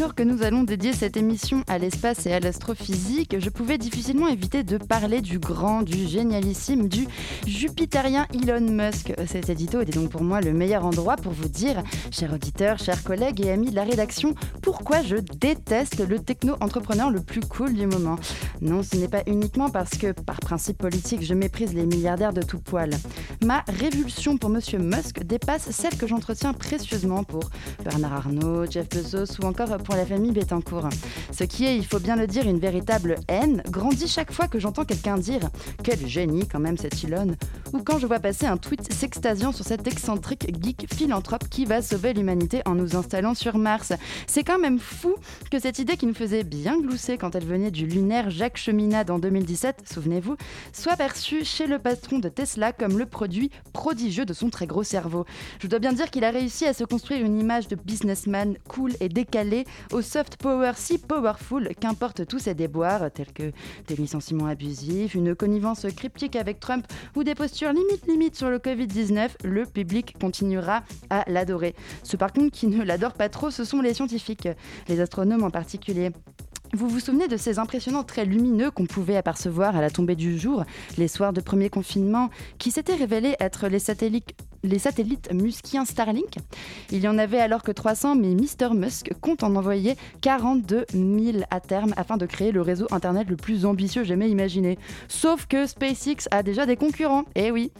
Que nous allons dédier cette émission à l'espace et à l'astrophysique, je pouvais difficilement éviter de parler du grand, du génialissime, du jupitérien Elon Musk. Cet édito était donc pour moi le meilleur endroit pour vous dire, chers auditeurs, chers collègues et amis de la rédaction, pourquoi je déteste le techno-entrepreneur le plus cool du moment. Non, ce n'est pas uniquement parce que, par principe politique, je méprise les milliardaires de tout poil. Ma révulsion pour Monsieur Musk dépasse celle que j'entretiens précieusement pour Bernard Arnault, Jeff Bezos ou encore pour la famille Bettencourt. Ce qui est, il faut bien le dire, une véritable haine, grandit chaque fois que j'entends quelqu'un dire Quel génie quand même cet Elon ou quand je vois passer un tweet s'extasiant sur cet excentrique geek philanthrope qui va sauver l'humanité en nous installant sur Mars. C'est quand même fou que cette idée qui nous faisait bien glousser quand elle venait du lunaire Jacques Cheminade en 2017, souvenez-vous, soit perçue chez le patron de Tesla comme le produit prodigieux de son très gros cerveau. Je dois bien dire qu'il a réussi à se construire une image de businessman cool et décalé au soft power si powerful qu'importe tous ses déboires tels que des licenciements abusifs, une connivence cryptique avec Trump ou des postures limite limite sur le Covid-19, le public continuera à l'adorer. Ce par contre qui ne l'adore pas trop, ce sont les scientifiques, les astronomes en particulier. Vous vous souvenez de ces impressionnants traits lumineux qu'on pouvait apercevoir à la tombée du jour, les soirs de premier confinement, qui s'étaient révélés être les satellites les satellites muskiens Starlink. Il y en avait alors que 300, mais Mr. Musk compte en envoyer 42 000 à terme afin de créer le réseau Internet le plus ambitieux jamais imaginé. Sauf que SpaceX a déjà des concurrents. Eh oui,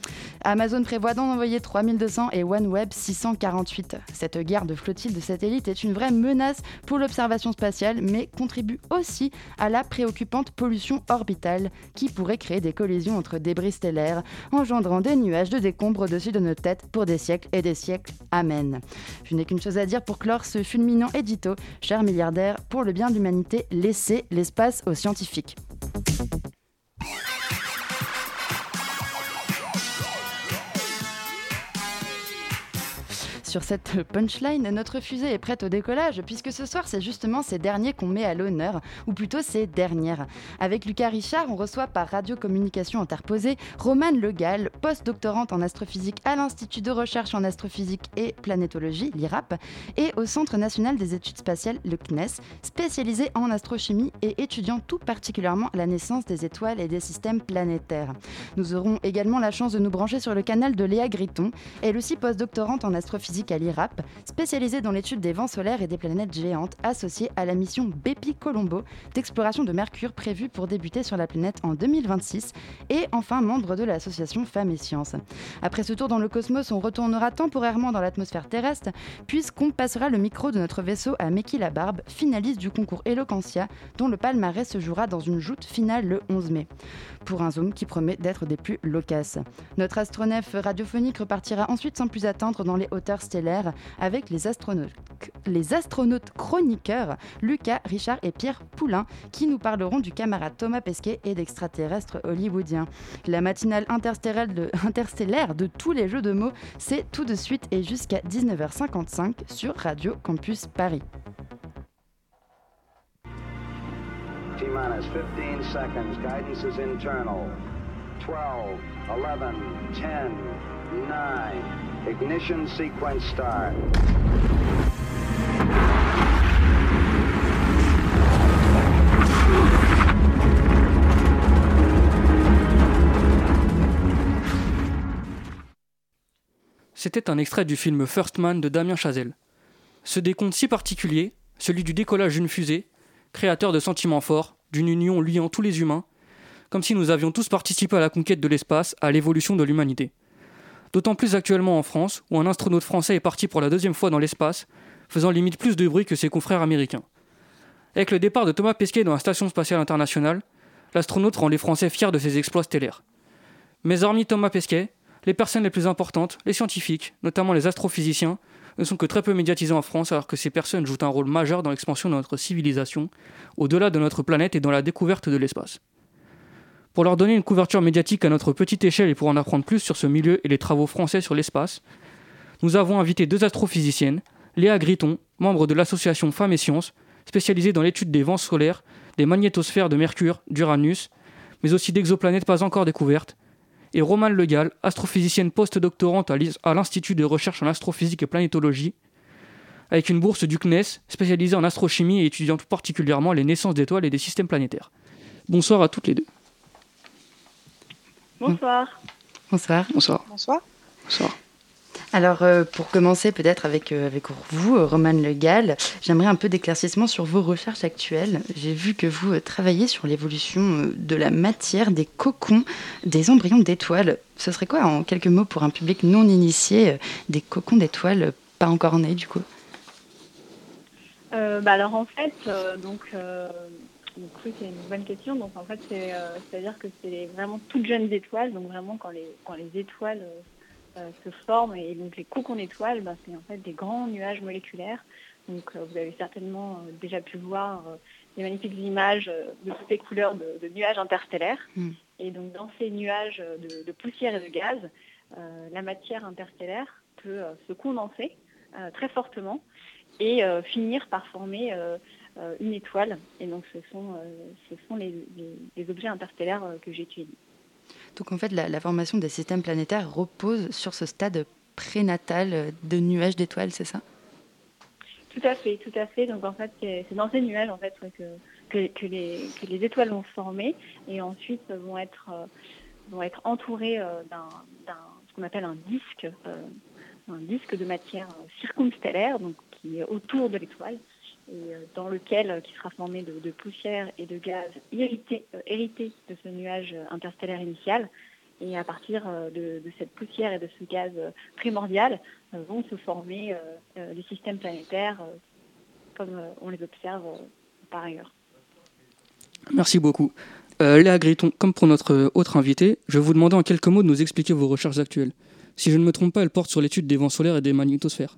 Amazon prévoit d'en envoyer 3200 et OneWeb 648. Cette guerre de flottille de satellites est une vraie menace pour l'observation spatiale, mais contribue aussi à la préoccupante pollution orbitale qui pourrait créer des collisions entre débris stellaires, engendrant des nuages de décombres au-dessus de nos têtes pour des siècles et des siècles. Amen. Je n'ai qu'une chose à dire pour clore ce fulminant édito. Cher milliardaire, pour le bien de l'humanité, laissez l'espace aux scientifiques. Sur cette punchline, notre fusée est prête au décollage, puisque ce soir, c'est justement ces derniers qu'on met à l'honneur, ou plutôt ces dernières. Avec Lucas Richard, on reçoit par radiocommunication interposée Romane Legal, post-doctorante en astrophysique à l'Institut de recherche en astrophysique et planétologie, l'IRAP, et au Centre national des études spatiales, le CNES, spécialisé en astrochimie et étudiant tout particulièrement la naissance des étoiles et des systèmes planétaires. Nous aurons également la chance de nous brancher sur le canal de Léa Griton, elle aussi post-doctorante en astrophysique à l'IRAP, spécialisée dans l'étude des vents solaires et des planètes géantes, associée à la mission Bepi Colombo d'exploration de Mercure prévue pour débuter sur la planète en 2026, et enfin membre de l'association Femmes et Sciences. Après ce tour dans le cosmos, on retournera temporairement dans l'atmosphère terrestre, puisqu'on passera le micro de notre vaisseau à Meki Labarbe, finaliste du concours Eloquentia, dont le palmarès se jouera dans une joute finale le 11 mai pour un zoom qui promet d'être des plus loquaces. Notre astronef radiophonique repartira ensuite sans plus attendre dans les hauteurs stellaires avec les astronautes, les astronautes chroniqueurs Lucas, Richard et Pierre Poulain qui nous parleront du camarade Thomas Pesquet et d'extraterrestres hollywoodiens. La matinale interstellaire de, interstellaire de tous les jeux de mots, c'est tout de suite et jusqu'à 19h55 sur Radio Campus Paris. T-minus 15 seconds. Guidance is internal. 12, 11, 10, 9. Ignition sequence. C'était un extrait du film First Man de Damien Chazelle. Ce décompte si particulier, celui du décollage d'une fusée, créateur de sentiments forts, d'une union liant tous les humains, comme si nous avions tous participé à la conquête de l'espace, à l'évolution de l'humanité. D'autant plus actuellement en France, où un astronaute français est parti pour la deuxième fois dans l'espace, faisant limite plus de bruit que ses confrères américains. Avec le départ de Thomas Pesquet dans la Station spatiale internationale, l'astronaute rend les Français fiers de ses exploits stellaires. Mais hormis Thomas Pesquet, les personnes les plus importantes, les scientifiques, notamment les astrophysiciens, ne sont que très peu médiatisés en France alors que ces personnes jouent un rôle majeur dans l'expansion de notre civilisation, au-delà de notre planète et dans la découverte de l'espace. Pour leur donner une couverture médiatique à notre petite échelle et pour en apprendre plus sur ce milieu et les travaux français sur l'espace, nous avons invité deux astrophysiciennes, Léa Griton, membre de l'association Femmes et Sciences, spécialisée dans l'étude des vents solaires, des magnétosphères de Mercure, d'Uranus, mais aussi d'exoplanètes pas encore découvertes, et Romane Legal, astrophysicienne post-doctorante à l'Institut de recherche en astrophysique et planétologie, avec une bourse du CNES spécialisée en astrochimie et étudiant tout particulièrement les naissances d'étoiles et des systèmes planétaires. Bonsoir à toutes les deux. Bonsoir. Bonsoir. Bonsoir. Bonsoir. Bonsoir. Alors, euh, pour commencer peut-être avec, euh, avec vous, euh, Romane Le Gall, j'aimerais un peu d'éclaircissement sur vos recherches actuelles. J'ai vu que vous travaillez sur l'évolution de la matière des cocons des embryons d'étoiles. Ce serait quoi, en quelques mots, pour un public non initié, des cocons d'étoiles pas encore nés, du coup? Bah Alors, en fait, donc... oui, c'est une bonne question. Donc en fait, c'est, à dire que c'est vraiment toutes jeunes étoiles, donc vraiment quand les, quand les étoiles euh, se forment. Et donc les cocons d'étoiles, ben, c'est en fait des grands nuages moléculaires. Donc euh, vous avez certainement euh, déjà pu voir des magnifiques images de toutes les couleurs de, nuages interstellaires. Mm. Et donc dans ces nuages de, poussière et de gaz, la matière interstellaire peut se condenser très fortement et finir par former une étoile. Et donc ce sont, ce sont les, les objets interstellaires que j'étudie. Donc en fait, la, formation des systèmes planétaires repose sur ce stade prénatal de nuages d'étoiles, c'est ça? Tout à fait, tout à fait. Donc en fait, c'est dans ces nuages en fait que, que, les, les, étoiles vont former et ensuite vont être, euh, vont être entourées euh, d'un ce qu'on appelle un disque, euh, un disque de matière circumstellaire, donc qui est autour de l'étoile et euh, dans lequel, euh, qui sera formé de, poussière et de gaz hérité, euh, hérité de ce nuage interstellaire initial. Et à partir de, cette poussière et de ce gaz primordial vont se former les systèmes planétaires comme on les observe par ailleurs. Merci beaucoup. Léa Griton, comme pour notre autre invité, je vais vous demander en quelques mots de nous expliquer vos recherches actuelles. Si je ne me trompe pas, elles portent sur l'étude des vents solaires et des magnétosphères.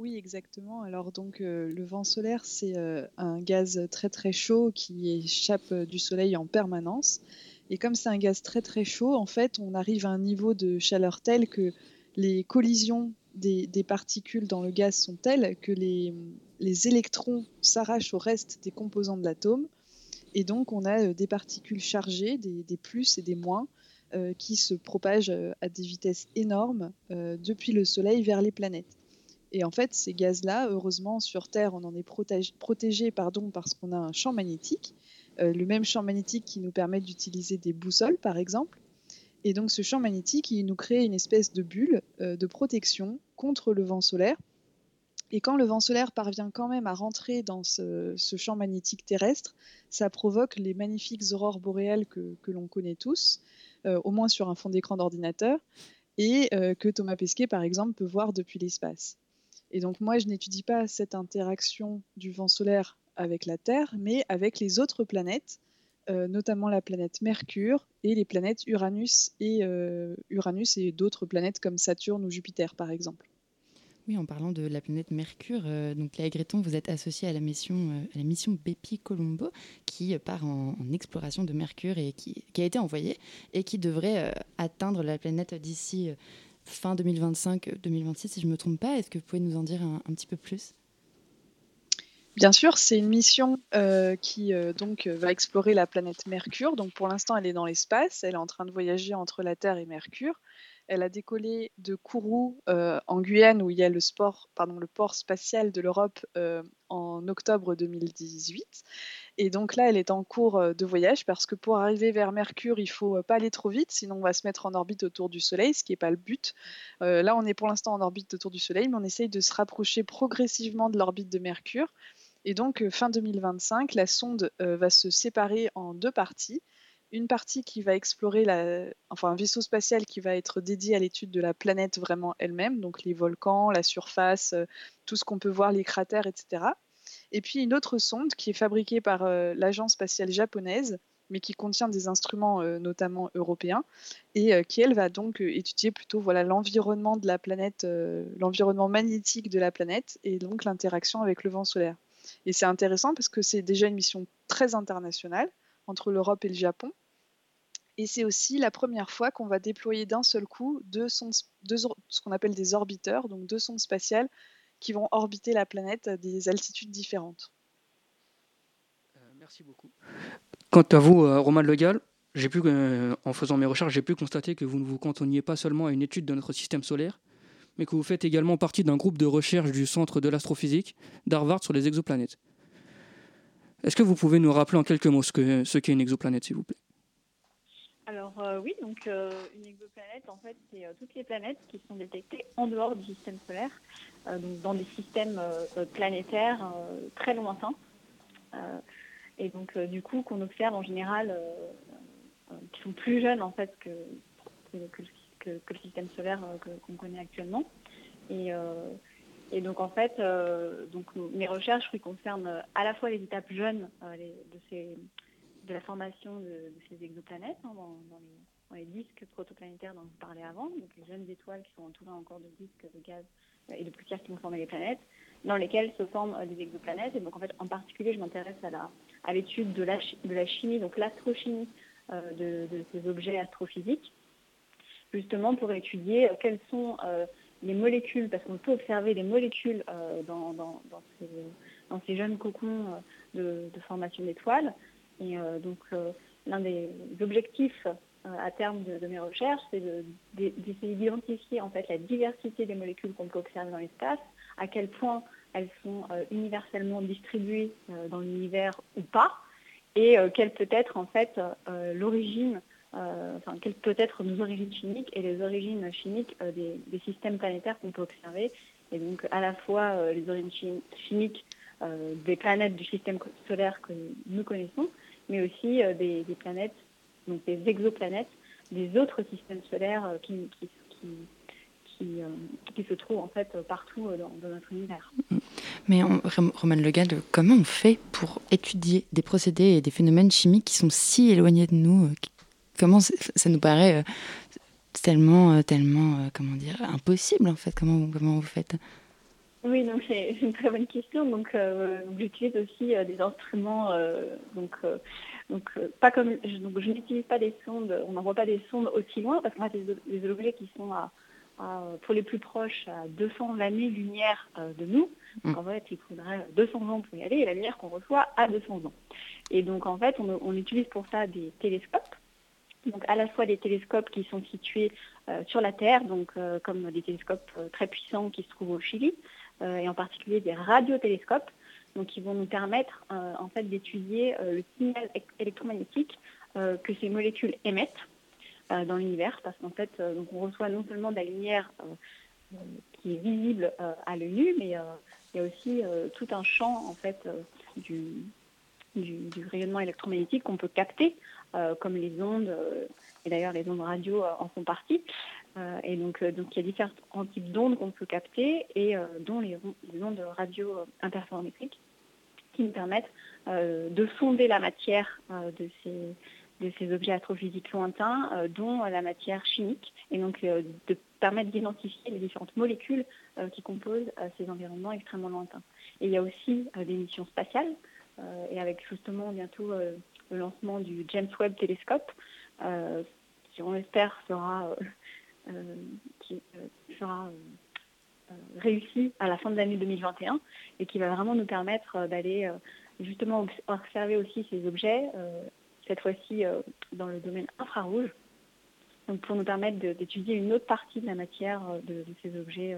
Oui, exactement. Alors donc euh, le vent solaire, c'est euh, un gaz très très chaud qui échappe euh, du soleil en permanence. Et comme c'est un gaz très très chaud, en fait, on arrive à un niveau de chaleur tel que les collisions des, particules dans le gaz sont telles que les, électrons s'arrachent au reste des composants de l'atome. Et donc on a des particules chargées, des, plus et des moins, qui se propagent à des vitesses énormes depuis le soleil vers les planètes. Et en fait, ces gaz-là, heureusement, sur Terre, on en est protégé, pardon, parce qu'on a un champ magnétique, euh, le même champ magnétique qui nous permet d'utiliser des boussoles, par exemple. Et donc, ce champ magnétique, il nous crée une espèce de bulle euh, de protection contre le vent solaire. Et quand le vent solaire parvient quand même à rentrer dans ce, champ magnétique terrestre, ça provoque les magnifiques aurores boréales que, l'on connaît tous, euh, au moins sur un fond d'écran d'ordinateur, et que Thomas Pesquet, par exemple, peut voir depuis l'espace. Et donc moi, je n'étudie pas cette interaction du vent solaire avec la Terre, mais avec les autres planètes, euh, notamment la planète Mercure et les planètes Uranus et, euh, Uranus et d'autres planètes comme Saturne ou Jupiter, par exemple. Oui, en parlant de la planète Mercure, euh, donc Léa Gréton, vous êtes associée à la mission, à la mission Bepi Colombo, qui part en, exploration de Mercure et qui, a été envoyée et qui devrait atteindre la planète d'ici fin 2025-2026, si je ne me trompe pas. Est-ce que vous pouvez nous en dire un, petit peu plus? Bien sûr, c'est une mission euh, qui euh, donc va explorer la planète Mercure. Donc pour l'instant, elle est dans l'espace. Elle est en train de voyager entre la Terre et Mercure. Elle a décollé de Kourou euh, en Guyane, où il y a le, port spatial de l'Europe en octobre 2018. Et donc là, elle est en cours euh, de voyage parce que pour arriver vers Mercure, il faut euh, pas aller trop vite, sinon on va se mettre en orbite autour du Soleil, ce qui n'est pas le but. Euh, là, on est pour l'instant en orbite autour du Soleil, mais on essaye de se rapprocher progressivement de l'orbite de Mercure. Et donc, fin 2025, la sonde va se séparer en deux parties. Une partie qui va explorer la, enfin un vaisseau spatial qui va être dédié à l'étude de la planète vraiment elle-même, donc les volcans, la surface, tout ce qu'on peut voir, les cratères, etc. Et puis une autre sonde qui est fabriquée par euh, l'agence spatiale japonaise, mais qui contient des instruments euh, notamment européens, et euh, qui elle va donc étudier plutôt voilà l'environnement de la planète, l'environnement magnétique de la planète, et donc l'interaction avec le vent solaire. Et c'est intéressant parce que c'est déjà une mission très internationale. entre l'Europe et le Japon. Et c'est aussi la première fois qu'on va déployer d'un seul coup deux sondes, ce qu'on appelle des orbiteurs, donc deux sondes spatiales qui vont orbiter la planète à des altitudes différentes. Euh, merci beaucoup. Quant à vous, euh, Roman Legal, j'ai pu, euh, en faisant mes recherches, j'ai pu constater que vous ne vous cantonniez pas seulement à une étude de notre système solaire, mais que vous faites également partie d'un groupe de recherche du Centre de l'astrophysique d'Harvard sur les exoplanètes. Est-ce que vous pouvez nous rappeler en quelques mots ce qu'est une exoplanète, s'il vous plaît? Alors oui, donc une exoplanète, en fait, c'est toutes les planètes qui sont détectées en dehors du système solaire, dans des systèmes planétaires très lointains. et donc du coup qu'on observe en général qui sont plus jeunes en fait que, que, le système solaire qu'on connaît actuellement. Et, et, donc en fait, donc mes recherches concernent à la fois les étapes jeunes de ces de la formation de, ces exoplanètes hein, dans, les, disques protoplanétaires dont vous parlez avant, donc les jeunes étoiles qui sont entourées encore de disques de gaz euh, et de poussière qui vont former les planètes, dans lesquelles se forment euh, les exoplanètes. Et donc en fait, en particulier, je m'intéresse à l'étude de, la, de la chimie, donc l'astrochimie euh, de, ces objets astrophysiques, justement pour étudier quelles sont les molécules, parce qu'on peut observer des molécules dans, ces, jeunes cocons de, formation d'étoiles, et euh, donc, euh, l'un des objectifs euh, à terme de, mes recherches, c'est d'essayer d'identifier en fait la diversité des molécules qu'on peut observer dans l'espace, à quel point elles sont universellement distribuées dans l'univers ou pas, et quelle peut être en fait l'origine, enfin quelles peut être nos origines chimiques et les origines chimiques des, des, systèmes planétaires qu'on peut observer, et donc à la fois les origines chimiques des planètes du système solaire que nous connaissons, mais aussi euh, des, planètes, donc des exoplanètes, des autres systèmes solaires euh, qui, qui, qui, euh, qui, se trouvent en fait partout dans, notre univers. Mais Roman Legal, comment on fait pour étudier des procédés et des phénomènes chimiques qui sont si éloignés de nous Comment ça nous paraît tellement, tellement, comment dire, impossible en fait? Comment, comment vous faites? Oui, donc c'est une très bonne question. Donc, euh, j'utilise aussi euh, des instruments, euh, donc, donc pas comme, donc, je n'utilise pas des sondes, on n'envoie pas des sondes aussi loin parce qu'on a des, objets qui sont à, pour les plus proches à 200 années-lumière de nous. Donc en fait, il faudrait 200 ans pour y aller et la lumière qu'on reçoit à 200 ans. Et donc en fait, on, on utilise pour ça des télescopes. Donc à la fois des télescopes qui sont situés sur la Terre, donc comme des télescopes très puissants qui se trouvent au Chili, et en particulier des radiotélescopes, donc qui vont nous permettre euh, en fait d'étudier euh, le signal électromagnétique que ces molécules émettent dans l'univers, parce qu'en fait, donc on reçoit non seulement de la lumière qui est visible à l'œil nu, mais il y a aussi tout un champ en fait du, du, rayonnement électromagnétique qu'on peut capter, comme les ondes, et d'ailleurs les ondes radio en font partie. Euh, et donc, euh, donc, il y a différents types d'ondes qu'on peut capter, et euh, dont les, ondes radio interférométriques, qui nous permettent de sonder la matière de ces, de ces objets astrophysiques lointains, dont la matière chimique, et donc de permettre d'identifier les différentes molécules qui composent ces environnements extrêmement lointains. Et il y a aussi des missions spatiales, et avec justement bientôt le lancement du James Webb Telescope, qui on espère sera qui euh, sera euh, réussi à la fin de l'année 2021 et qui va vraiment nous permettre d'aller justement observer aussi ces objets, cette fois-ci dans le domaine infrarouge, donc pour nous permettre d'étudier une autre partie de la matière de, ces objets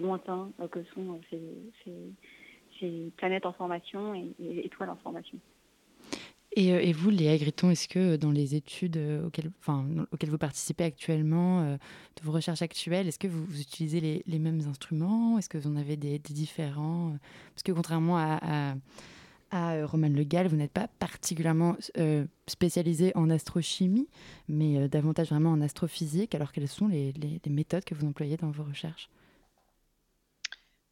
lointains que sont ces, planètes en formation et étoiles en formation. Euh, et, vous, Léa Griton, est-ce que dans les études euh, auxquelles, vous participez actuellement, euh, de vos recherches actuelles, est-ce que vous, utilisez les, mêmes instruments? Est-ce que vous en avez des, différents? Parce que contrairement à, à, Roman Le Gall, vous n'êtes pas particulièrement spécialisé en astrochimie, mais davantage vraiment en astrophysique. Alors quelles sont les méthodes que vous employez dans vos recherches?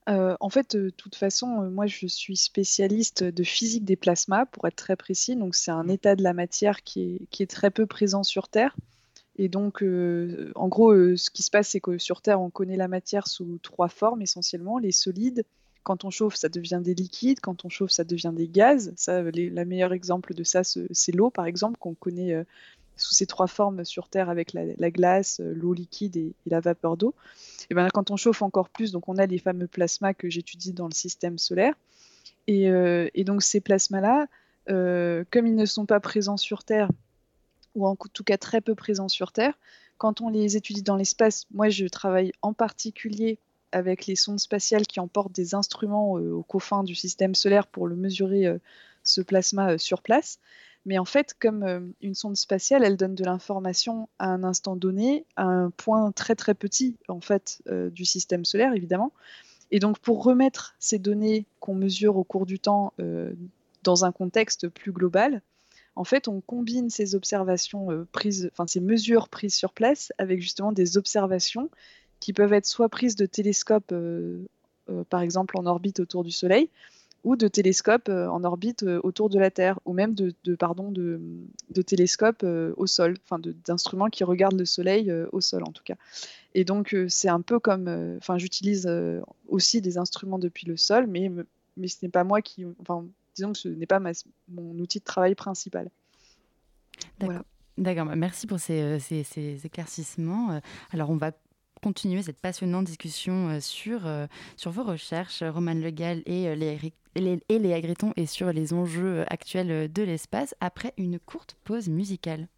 Euh, en fait, de toute façon, euh, moi, je suis spécialiste de physique des plasmas, pour être très précis. Donc, c'est un mmh. état de la matière qui est, très peu présent sur Terre. Et donc, euh, en gros, ce qui se passe, c'est que sur Terre, on connaît la matière sous trois formes essentiellement les solides, quand on chauffe, ça devient des liquides. Quand on chauffe, ça devient des gaz. Ça, les, la meilleure exemple de ça, c'est l'eau, par exemple, qu'on connaît sous ces trois formes sur Terre avec la, glace, euh, l'eau liquide et, la vapeur d'eau. Ben, quand on chauffe encore plus, donc on a les fameux plasmas que j'étudie dans le système solaire. Et, euh, donc ces plasmas-là, comme ils ne sont pas présents sur Terre, ou en tout cas très peu présents sur Terre, quand on les étudie dans l'espace, moi je travaille en particulier avec les sondes spatiales qui emportent des instruments euh, au coffin du système solaire pour le mesurer euh, ce plasma euh, sur place. Mais en fait, comme une sonde spatiale, elle donne de l'information à un instant donné, à un point très très petit en fait du système solaire, évidemment. Et donc, pour remettre ces données qu'on mesure au cours du temps dans un contexte plus global, en fait, on combine ces observations prises, enfin ces mesures prises sur place avec justement des observations qui peuvent être soit prises de télescopes, euh, euh, par exemple en orbite autour du Soleil, ou de télescopes euh, en orbite autour de la Terre, ou même de, pardon, de, télescopes au sol, enfin d'instruments qui regardent le Soleil au sol en tout cas. Et donc c'est un peu comme, enfin j'utilise aussi des instruments depuis le sol, mais, mais ce n'est pas moi qui, enfin disons que ce n'est pas mon outil de travail principal. D'accord. D'accord, bah, merci pour ces, ces, éclaircissements. Alors, on va continuer cette passionnante discussion euh, sur, euh, sur vos recherches, Roman Legal et, euh, les, et Léa Gréton, et sur les enjeux actuels de l'espace, après une courte pause musicale.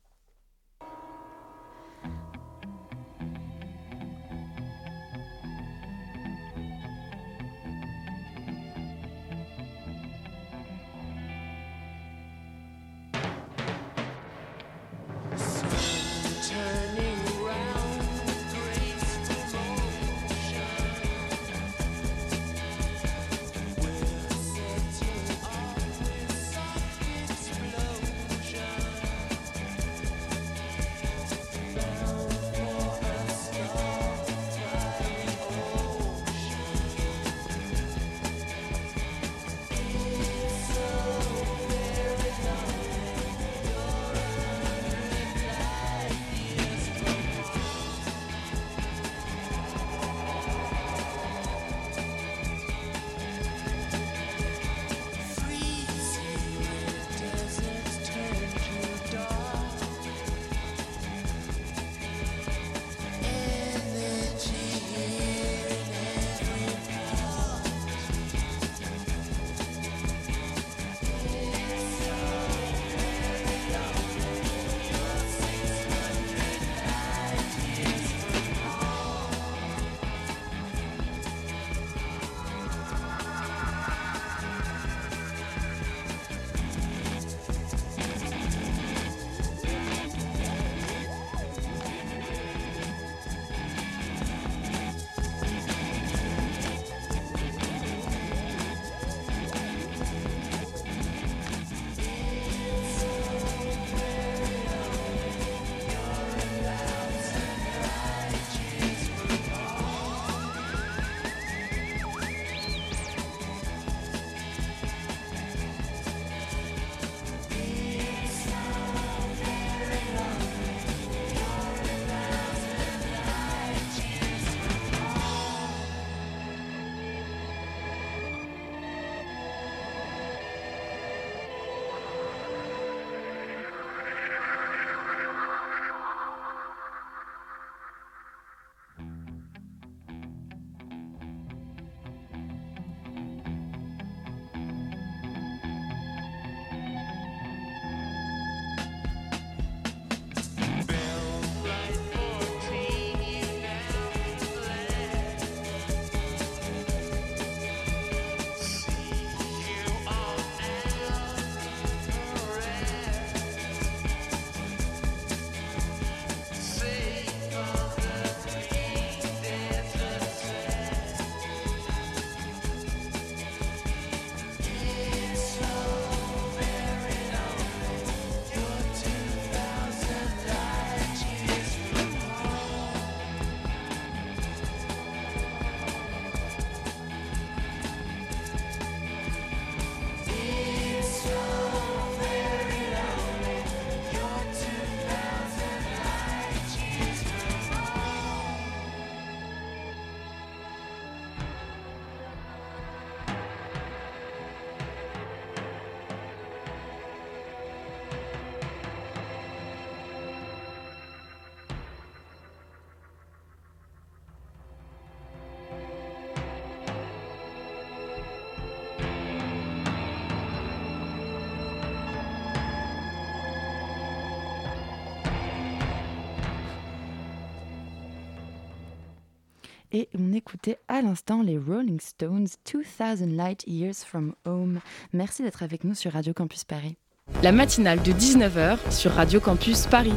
Et on écoutait à l'instant les Rolling Stones 2000 Light Years from Home. Merci d'être avec nous sur Radio Campus Paris. La matinale de 19h sur Radio Campus Paris.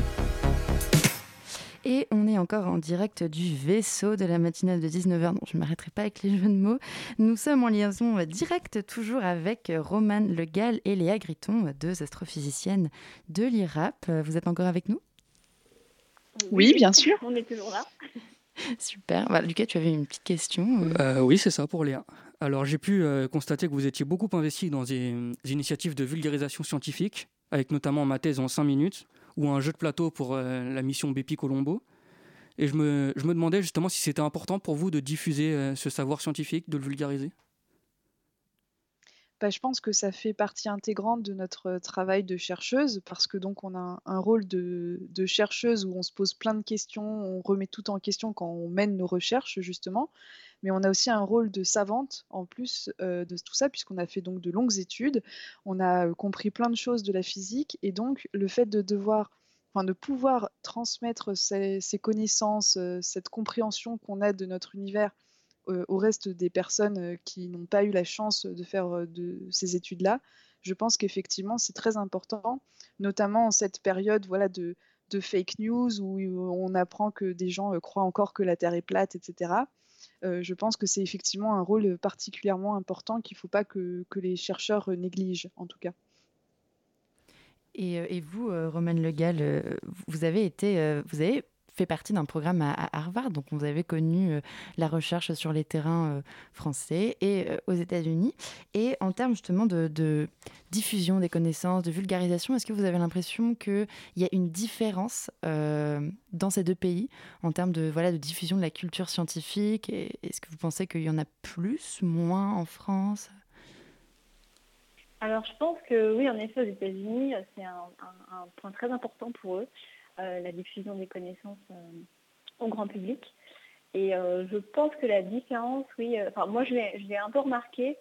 Et on est encore en direct du vaisseau de la matinale de 19h, donc je ne m'arrêterai pas avec les jeux de mots. Nous sommes en liaison directe toujours avec Romane Legal et Léa Griton, deux astrophysiciennes de l'IRAP. Vous êtes encore avec nous? Oui, bien sûr. On est toujours là. Super. Bah, Lucas, tu avais une petite question Euh, oui, c'est ça pour Léa. Alors, j'ai pu euh, constater que vous étiez beaucoup investi dans des, initiatives de vulgarisation scientifique, avec notamment ma thèse en 5 minutes, ou un jeu de plateau pour euh, la mission Bepi Colombo. Et je me, je me demandais justement si c'était important pour vous de diffuser euh, ce savoir scientifique, de le vulgariser. Bah, je pense que ça fait partie intégrante de notre travail de chercheuse parce que donc on a un, rôle de, de chercheuse où on se pose plein de questions, on remet tout en question quand on mène nos recherches justement, mais on a aussi un rôle de savante en plus euh, de tout ça puisqu'on a fait donc de longues études, on a euh, compris plein de choses de la physique et donc le fait de devoir Enfin, de pouvoir transmettre ces, ces connaissances, euh, cette compréhension qu'on a de notre univers euh, au reste des personnes euh, qui n'ont pas eu la chance de faire euh, ces études-là, je pense qu'effectivement c'est très important, notamment en cette période voilà, de, fake news où on apprend que des gens euh, croient encore que la Terre est plate, etc. Euh, je pense que c'est effectivement un rôle particulièrement important qu'il ne faut pas que, les chercheurs euh, négligent, en tout cas. Et, euh, vous, euh, Romane Legal, euh, vous avez été, euh, vous avez fait partie d'un programme à, Harvard, donc vous avez connu euh, la recherche sur les terrains euh, français et euh, aux États-Unis. Et en termes justement de, diffusion des connaissances, de vulgarisation, est-ce que vous avez l'impression qu'il y a une différence dans ces deux pays en termes de, voilà, de diffusion de la culture scientifique? Est-ce que vous pensez qu'il y en a plus, moins en France? Alors, je pense que oui, en effet, aux États-Unis, c'est un, point très important pour eux, la diffusion des connaissances euh, au grand public. Et euh, je pense que la différence, oui, euh, enfin, moi, je l'ai un peu remarqué,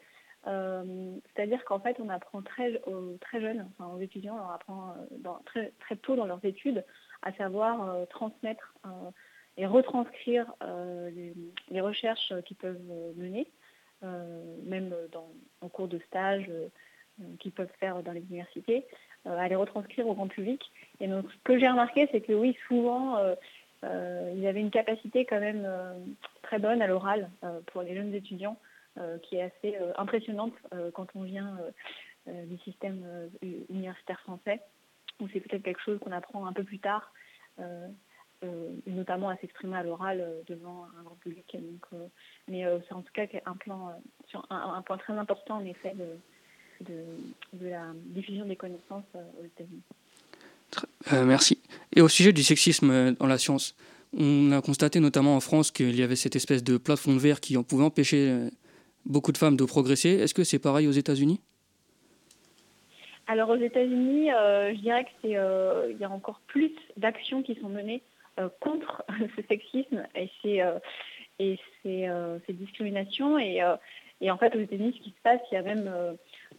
euh, c'est-à-dire qu'en fait, on apprend très, aux- très jeune, enfin, aux étudiants, on leur apprend euh, très, très tôt dans leurs études à savoir euh, transmettre euh, et retranscrire euh, les, recherches qu'ils peuvent euh, mener, euh, même dans, en cours de stage. euh, euh, qu'ils peuvent faire dans les universités, euh, à les retranscrire au grand public. Et donc, ce que j'ai remarqué, c'est que oui, souvent, euh, euh, ils avaient une capacité quand même euh, très bonne à l'oral euh, pour les jeunes étudiants, euh, qui est assez euh, impressionnante euh, quand on vient euh, euh, du système euh, universitaire français, où c'est peut-être quelque chose qu'on apprend un peu plus tard, euh, euh, notamment à s'exprimer à l'oral euh, devant un grand public. Euh, mais euh, c'est en tout cas un, plan, euh, un, un point très important, en effet, de, de, de la diffusion des connaissances euh, aux États-Unis. Euh, merci. Et au sujet du sexisme euh, dans la science, on a constaté notamment en France qu'il y avait cette espèce de plafond de verre qui en pouvait empêcher beaucoup de femmes de progresser. Est-ce que c'est pareil aux États-Unis? Alors aux États-Unis, euh, je dirais que c'est euh, il y a encore plus d'actions qui sont menées contre ce sexisme et ces et ces, ces discriminations et, et en fait aux États-Unis, ce qui se passe, il y a même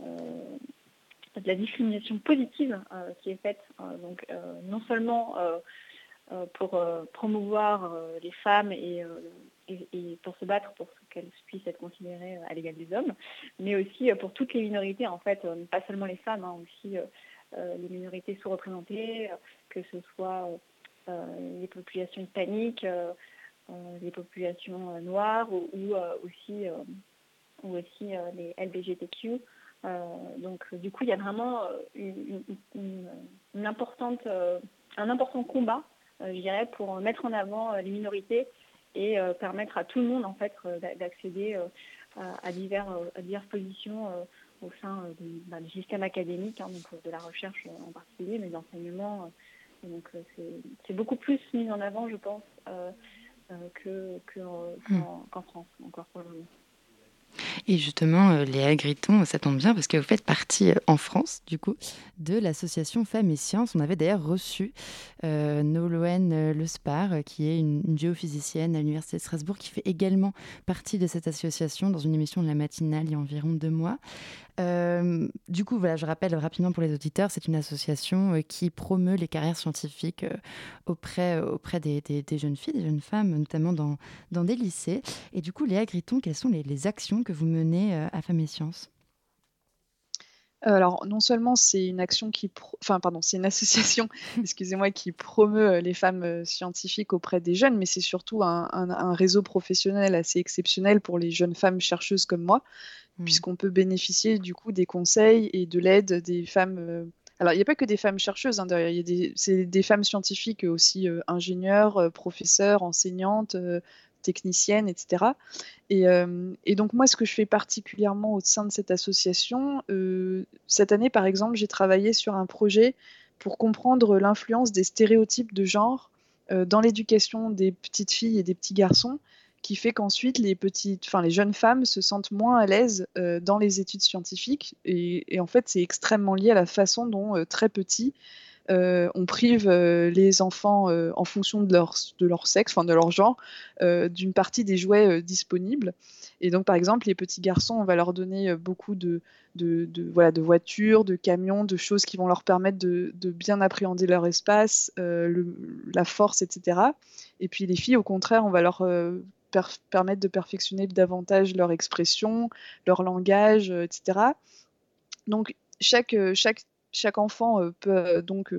de la discrimination positive euh, qui est faite. euh, donc euh, non seulement euh, euh, pour euh, promouvoir euh, les femmes et, euh, pour se battre pour qu'elles puissent être considérées euh, à l'égal des hommes, mais aussi euh, pour toutes les minorités, en fait, euh, pas seulement les femmes, hein, aussi euh, euh, les minorités sous-représentées, euh, que ce soit euh, euh, les populations hispaniques, euh, euh, les populations euh, noires ou, euh, aussi, euh, ou aussi euh, les LBGTQ. Euh, donc du coup, il y a vraiment euh, une, importante, euh, un important combat, je dirais, pour mettre en avant les minorités et permettre à tout le monde en fait d'a- d'accéder à, divers, à diverses positions au sein du, bah, du système académique, hein, donc de la recherche en particulier, mais d'enseignement. donc c'est- beaucoup plus mis en avant, je pense, que que, qu'en qu'en France encore pour le moment. Et justement, Léa Griton, ça tombe bien parce que vous faites partie en France, du coup, de l'association Femmes et Sciences. On avait d'ailleurs reçu euh, Nolwenn Lespar, qui est une, géophysicienne à l'Université de Strasbourg, qui fait également partie de cette association dans une émission de la matinale il y a environ deux mois. Euh, du coup, voilà, je rappelle rapidement pour les auditeurs, c'est une association euh, qui promeut les carrières scientifiques euh, auprès, auprès des, jeunes filles, des jeunes femmes, notamment dans, dans des lycées. Et du coup, Léa Griton, quelles sont les actions que vous menez à Femmes et Sciences alors, non seulement c'est une action qui, enfin, pardon, c'est une association, excusez-moi, qui promeut les femmes scientifiques auprès des jeunes, mais c'est surtout un, un, réseau professionnel assez exceptionnel pour les jeunes femmes chercheuses comme moi, Mmh. puisqu'on peut bénéficier du coup des conseils et de l'aide des femmes. Euh, alors, il n'y a pas que des femmes chercheuses, hein, il y a des, c'est des femmes scientifiques aussi, euh, ingénieurs, euh, professeurs, enseignantes, techniciennes, etc. Et, et, donc, moi, ce que je fais particulièrement au sein de cette association, cette année, par exemple, j'ai travaillé sur un projet pour comprendre l'influence des stéréotypes de genre dans l'éducation des petites filles et des petits garçons qui fait qu'ensuite les petites, enfin les jeunes femmes se sentent moins à l'aise euh, dans les études scientifiques et, en fait c'est extrêmement lié à la façon dont euh, très petits euh, on prive les enfants en fonction de leur, sexe, enfin de leur genre, d'une partie des jouets disponibles. Et donc par exemple les petits garçons, on va leur donner beaucoup de, voilà, de voitures, de camions, de choses qui vont leur permettre de, bien appréhender leur espace, la force, etc. Et puis les filles, au contraire, on va leur permettre de perfectionner davantage leur expression, leur langage, euh, etc. Donc euh, chaque, chaque enfant euh, donc,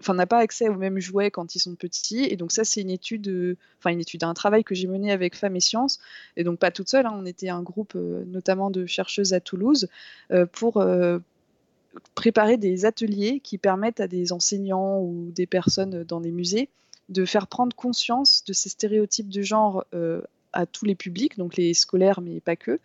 enfin n'a pas accès aux mêmes jouets quand ils sont petits, et donc ça c'est une étude, enfin une étude, un travail que j'ai mené avec Femmes et Sciences, et donc pas toute seule, hein, on était un groupe notamment de chercheuses à Toulouse pour préparer des ateliers qui permettent à des enseignants ou des personnes dans des musées de faire prendre conscience de ces stéréotypes de genre euh, à tous les publics, donc les scolaires, mais pas que.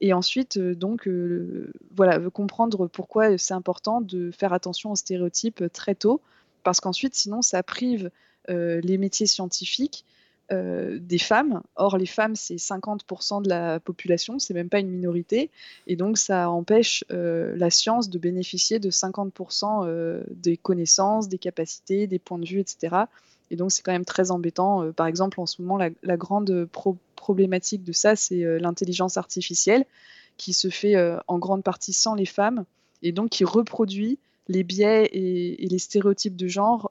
Et ensuite, euh, donc, euh, voilà, comprendre pourquoi c'est important de faire attention aux stéréotypes très tôt, parce qu'ensuite, sinon, ça prive les métiers scientifiques des femmes. Or, les femmes, c'est 50% de la population, c'est même pas une minorité. Et donc, ça empêche la science de bénéficier de 50% des connaissances, des capacités, des points de vue, etc. Et donc, c'est quand même très embêtant. Euh, par exemple, en ce moment, la, grande problématique de ça, c'est euh, l'intelligence artificielle qui se fait euh, en grande partie sans les femmes et donc qui reproduit les biais et, les stéréotypes de genre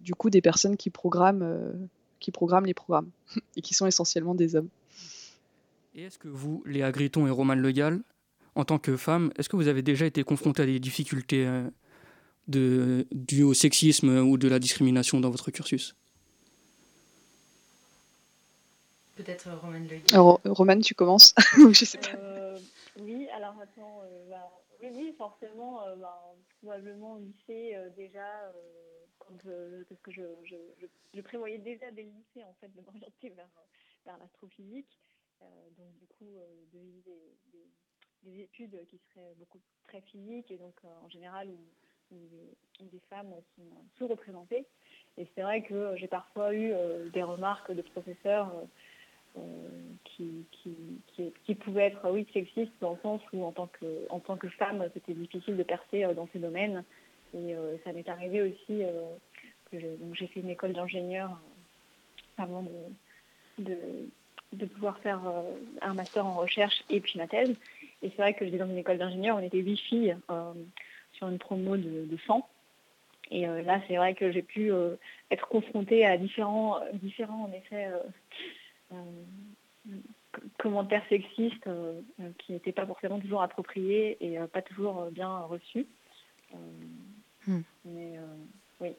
du coup des personnes qui programment, qui programment les programmes et qui sont essentiellement des hommes. Et est-ce que vous, Léa Griton et Romane Legal, en tant que femme, est-ce que vous avez déjà été confrontée à des difficultés de, dû au sexisme ou de la discrimination dans votre cursus Peut-être euh, Romane Le Romane, tu commences. Je sais pas. Euh, oui, alors attends, euh, bah, oui, forcément, bah, probablement au lycée déjà, quand, parce que je, je, je, prévoyais déjà dès le lycée en fait de m'orienter vers, vers l'astrophysique, donc du coup de des, des, études qui seraient beaucoup très physiques et donc en général où des femmes sont sous-représentées. Et c'est vrai que j'ai parfois eu euh, des remarques de professeurs euh, qui, qui, qui, pouvaient être, oui, sexistes dans le sens où en tant que, en tant que femme, c'était difficile de percer euh, dans ces domaines. Et ça m'est arrivé aussi que j'ai fait une école d'ingénieur avant de, de, pouvoir faire un master en recherche et puis ma thèse. Et c'est vrai que j'étais dans une école d'ingénieur, on était huit filles sur une promo de, de 100. Et euh, là, c'est vrai que j'ai pu euh, être confrontée à différents, différents en effet, euh, commentaires sexistes qui n'étaient pas forcément toujours appropriés et pas toujours bien reçus. Hmm. Mais oui.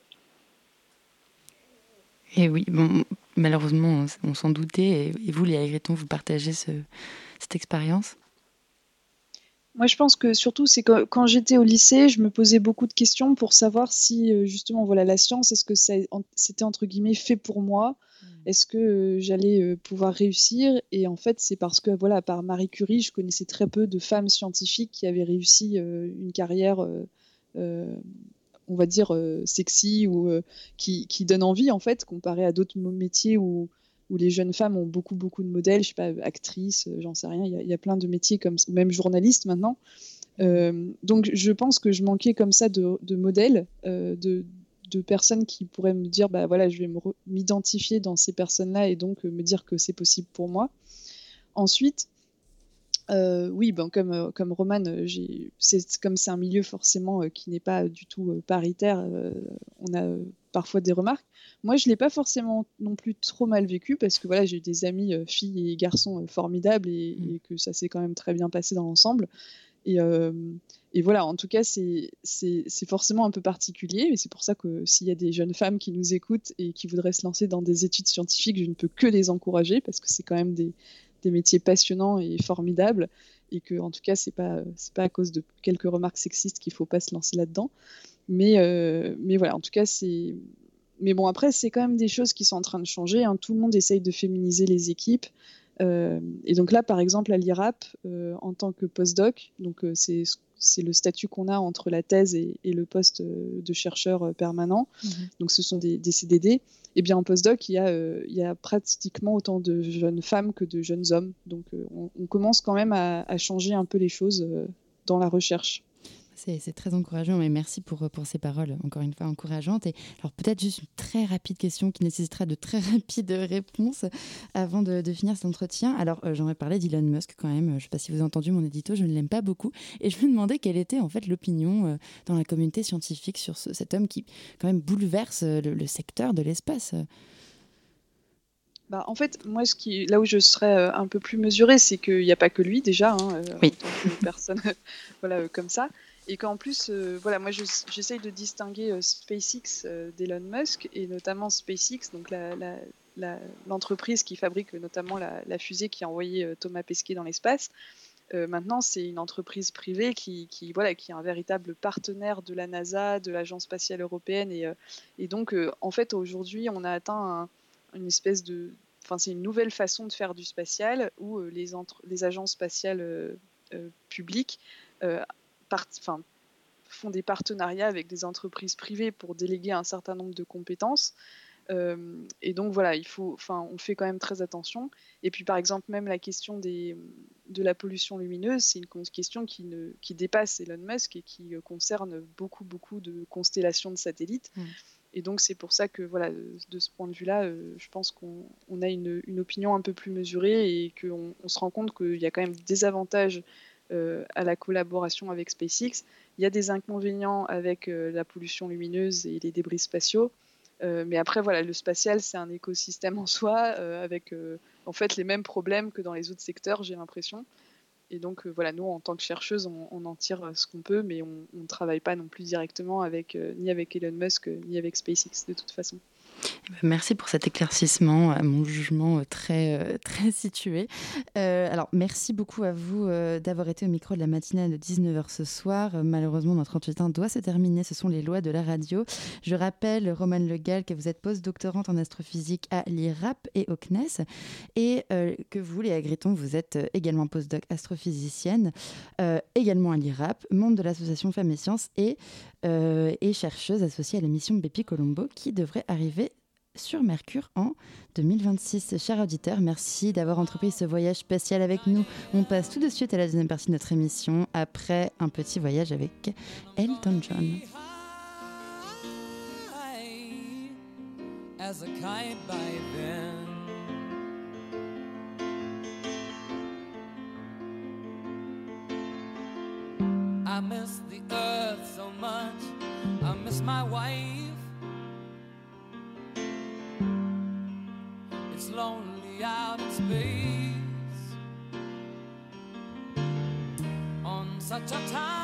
Et oui, bon, malheureusement, on s'en doutait. Et vous, Léa Gréton, vous partagez ce, cette expérience? Moi, je pense que surtout, c'est que quand j'étais au lycée, je me posais beaucoup de questions pour savoir si, euh, justement, voilà, la science, est-ce que c'était entre guillemets fait pour moi? Mmh. Est-ce que euh, j'allais euh, pouvoir réussir? Et en fait, c'est parce que, voilà, par Marie Curie, je connaissais très peu de femmes scientifiques qui avaient réussi une carrière, on va dire, sexy ou qui, qui, donne envie, en fait, comparé à d'autres métiers où où les jeunes femmes ont beaucoup, beaucoup de modèles, je sais pas, actrices, j'en sais rien, il y, a plein de métiers comme ou même journalistes maintenant. donc je pense que je manquais comme ça de, de modèles, de, de personnes qui pourraient me dire bah voilà je vais m'identifier dans ces personnes là et donc me dire que c'est possible pour moi ensuite euh, oui, ben comme, euh, comme Roman, euh, c'est comme c'est un milieu forcément qui n'est pas du tout paritaire, on a parfois des remarques. Moi, je l'ai pas forcément non plus trop mal vécu parce que voilà, j'ai eu des amis filles et garçons formidables et, mmh. et, que ça s'est quand même très bien passé dans l'ensemble. Et, et, voilà, en tout cas, c'est forcément un peu particulier, mais c'est pour ça que s'il y a des jeunes femmes qui nous écoutent et qui voudraient se lancer dans des études scientifiques, je ne peux que les encourager parce que c'est quand même des, des métiers passionnants et formidables et que en tout cas c'est pas c'est pas à cause de quelques remarques sexistes qu'il faut pas se lancer là-dedans mais euh, mais voilà en tout cas c'est mais bon après c'est quand même des choses qui sont en train de changer hein. tout le monde essaye de féminiser les équipes euh, et donc là par exemple à l'IRAP euh, en tant que postdoc donc c'est c'est le statut qu'on a entre la thèse et, le poste de chercheur permanent. Mhm. Donc, ce sont des, CDD. Eh bien, en postdoc, il y, a, euh, il y a pratiquement autant de jeunes femmes que de jeunes hommes. Donc, euh, on, commence quand même à, à, changer un peu les choses euh, dans la recherche. C'est très encourageant et merci pour, pour ces paroles, encore une fois, encourageantes. Et alors peut-être juste une très rapide question qui nécessitera de très rapides réponses avant de, finir cet entretien. Alors euh, j'en ai parlé d'Elon Musk quand même, je ne sais pas si vous avez entendu mon édito, je ne l'aime pas beaucoup. Et je me demandais quelle était en fait l'opinion euh, dans la communauté scientifique sur cet homme qui quand même bouleverse euh, le, secteur de l'espace. Bah, en fait, moi, ce qui, là où je serais un peu plus mesurée, c'est qu'il n'y a pas que lui déjà, hein, oui. en tant que personne voilà, comme ça. Et qu'en plus, euh, voilà, moi j'essaye de distinguer euh, SpaceX euh, d'Elon Musk et notamment SpaceX, donc l'entreprise qui fabrique notamment la, fusée qui a envoyé Thomas Pesquet dans l'espace. maintenant, c'est une entreprise privée qui, voilà, qui est un véritable partenaire de la NASA, de l'Agence spatiale européenne. Et, donc, en fait, aujourd'hui, on a atteint une espèce de. Enfin, c'est une nouvelle façon de faire du spatial où les agences spatiales publiques font des partenariats avec des entreprises privées pour déléguer un certain nombre de compétences. Euh, et donc voilà, il faut, enfin, on fait quand même très attention. Et puis par exemple, même la question des, de la pollution lumineuse, c'est une question qui, ne, qui dépasse Elon Musk et qui euh, concerne beaucoup, beaucoup de constellations de satellites. Mmh. Et donc c'est pour ça que voilà, de ce point de vue-là, euh, je pense qu'on a une, une, opinion un peu plus mesurée et qu'on on se rend compte qu'il y a quand même des avantages à la collaboration avec SpaceX. Il y a des inconvénients avec euh, la pollution lumineuse et les débris spatiaux. Euh, mais après, voilà, le spatial, c'est un écosystème en soi, avec en fait les mêmes problèmes que dans les autres secteurs, j'ai l'impression. Et donc, voilà, nous, en tant que chercheuses, on, en tire ce qu'on peut, mais on ne travaille pas non plus directement avec, ni avec Elon Musk, ni avec SpaceX, de toute façon. Eh ben, merci pour cet éclaircissement, à mon jugement euh, très, euh, très situé. Euh, alors, merci beaucoup à vous d'avoir été au micro de la matinale de 19h ce soir. malheureusement, notre entretien doit se terminer. Ce sont les lois de la radio. Je rappelle, Romane Legal, que vous êtes post-doctorante en astrophysique à l'IRAP et au CNES et que vous, Léa Gréton, vous êtes également postdoc astrophysicienne, également à l'IRAP, membre de l'association Femmes et Sciences et, et chercheuse associée à la mission Bepi Colombo qui devrait arriver sur Mercure en 2026. Chers auditeurs, merci d'avoir entrepris ce voyage spécial avec nous. On passe tout de suite à la deuxième partie de notre émission après un petit voyage avec Elton John. Out in space on such a timeless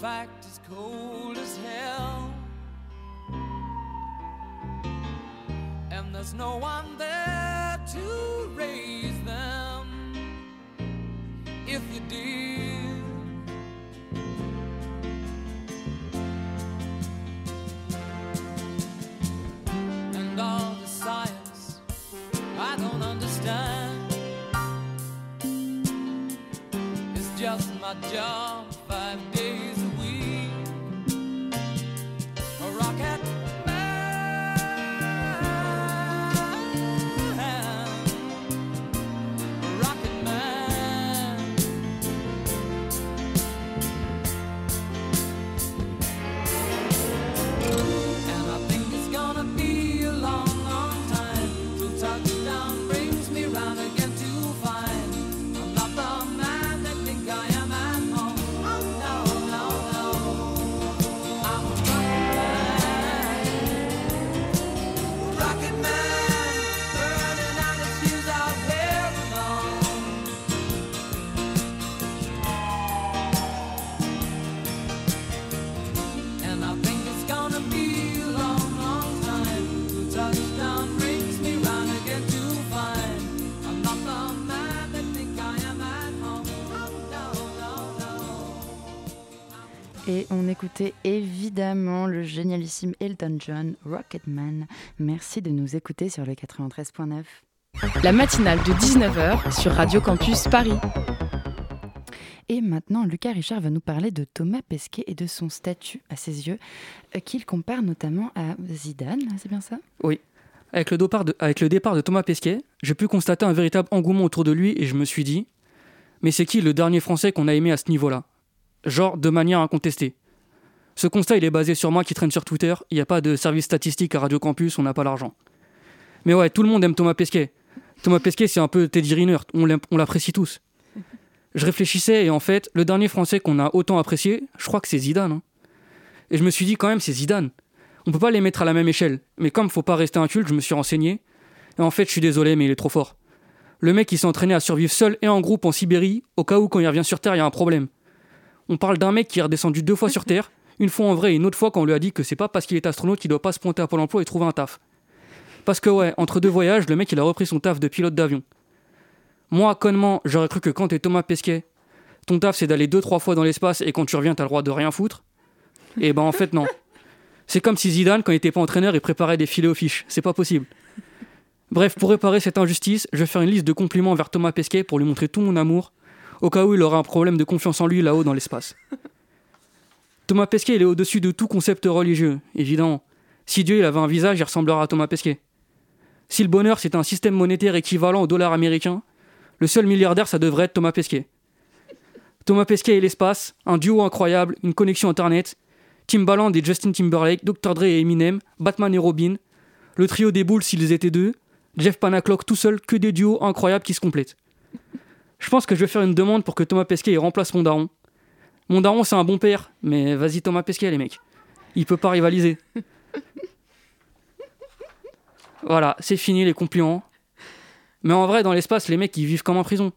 fact, is cold as hell. And there's no one there to raise them if you did. And all the science I don't understand. It's just my job Et on écoutait évidemment le génialissime Elton John, Rocketman. Merci de nous écouter sur le 93.9. La matinale de 19h sur Radio Campus Paris. Et maintenant, Lucas Richard va nous parler de Thomas Pesquet et de son statut à ses yeux, euh, qu'il compare notamment à Zidane, c'est bien ça? Oui. Avec le, départ de, avec le départ de Thomas Pesquet, j'ai pu constater un véritable engouement autour de lui et je me suis dit Mais c'est qui le dernier Français qu'on a aimé à ce niveau-là? Genre de manière incontestée. Ce constat, il est basé sur moi qui traîne sur Twitter. Il n'y a pas de service statistique à Radio Campus, on n'a pas l'argent. Mais ouais, tout le monde aime Thomas Pesquet. Thomas Pesquet, c'est un peu Teddy Riner, on l'apprécie tous. Je réfléchissais et en fait, le dernier Français qu'on a autant apprécié, je crois que c'est Zidane. hein. Et je me suis dit quand même, c'est Zidane. On peut pas les mettre à la même échelle. Mais comme faut pas rester inculte, je me suis renseigné. Et en fait, je suis désolé, mais il est trop fort. Le mec, il s'est entraîné à survivre seul et en groupe en Sibérie, au cas où quand il revient sur Terre, il y a un problème. On parle d'un mec qui est redescendu deux fois sur Terre, une fois en vrai et une autre fois quand on lui a dit que c'est pas parce qu'il est astronaute qu'il doit pas se pointer à Pôle emploi et trouver un taf. Parce que ouais, entre deux voyages, le mec il a repris son taf de pilote d'avion. Moi, connement, j'aurais cru que quand t'es Thomas Pesquet, ton taf c'est d'aller deux trois fois dans l'espace et quand tu reviens t'as le droit de rien foutre. Et ben en fait non. C'est comme si Zidane, quand il était pas entraîneur, il préparait des filets aux fiches. C'est pas possible. Bref, pour réparer cette injustice, je vais faire une liste de compliments vers Thomas Pesquet pour lui montrer tout mon amour, au cas où il aurait un problème de confiance en lui là-haut dans l'espace. Thomas Pesquet, il est au-dessus de tout concept religieux, évidemment. Si Dieu il avait un visage, il ressemblerait à Thomas Pesquet. Si le bonheur c'est un système monétaire équivalent au dollar américain, le seul milliardaire ça devrait être Thomas Pesquet. Thomas Pesquet et l'espace, un duo incroyable, une connexion internet, Timbaland et Justin Timberlake, Dr. Dre et Eminem, Batman et Robin, le trio des boules s'ils étaient deux, Jeff Panaclock tout seul, que des duos incroyables qui se complètent. Je pense que je vais faire une demande pour que Thomas Pesquet il remplace mon daron. Mon daron c'est un bon père, mais vas-y Thomas Pesquet les mecs. Il peut pas rivaliser. Voilà, c'est fini les compliments. Mais en vrai, dans l'espace, les mecs ils vivent comme en prison.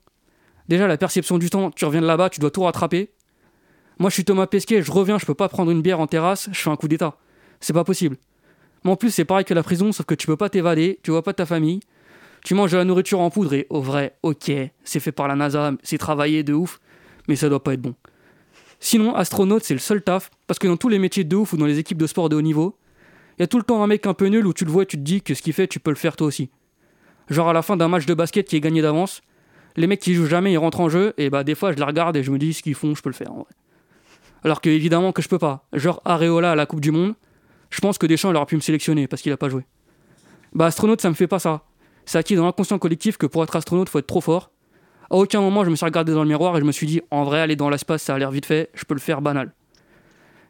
Déjà, la perception du temps, tu reviens de là-bas, tu dois tout rattraper. Moi, je suis Thomas Pesquet, je reviens, je peux pas prendre une bière en terrasse, je fais un coup d'état. C'est pas possible. Mais en plus, c'est pareil que la prison, sauf que tu peux pas t'évader, tu vois pas ta famille, tu manges de la nourriture en poudre et au vrai, ok, c'est fait par la NASA, c'est travaillé de ouf, mais ça doit pas être bon. Sinon, astronaute, c'est le seul taf, parce que dans tous les métiers de ouf ou dans les équipes de sport de haut niveau, il y a tout le temps un mec un peu nul où tu le vois et tu te dis que ce qu'il fait, tu peux le faire toi aussi. Genre à la fin d'un match de basket qui est gagné d'avance, les mecs qui jouent jamais, ils rentrent en jeu, et bah des fois je les regarde et je me dis ce qu'ils font, je peux le faire en vrai. Alors que évidemment que je peux pas. Genre Areola à la Coupe du Monde, je pense que Deschamps il aurait pu me sélectionner parce qu'il a pas joué. Bah astronaute ça me fait pas ça. C'est acquis dans l'inconscient collectif que pour être astronaute faut être trop fort. À aucun moment je me suis regardé dans le miroir et je me suis dit en vrai aller dans l'espace ça a l'air vite fait, je peux le faire banal.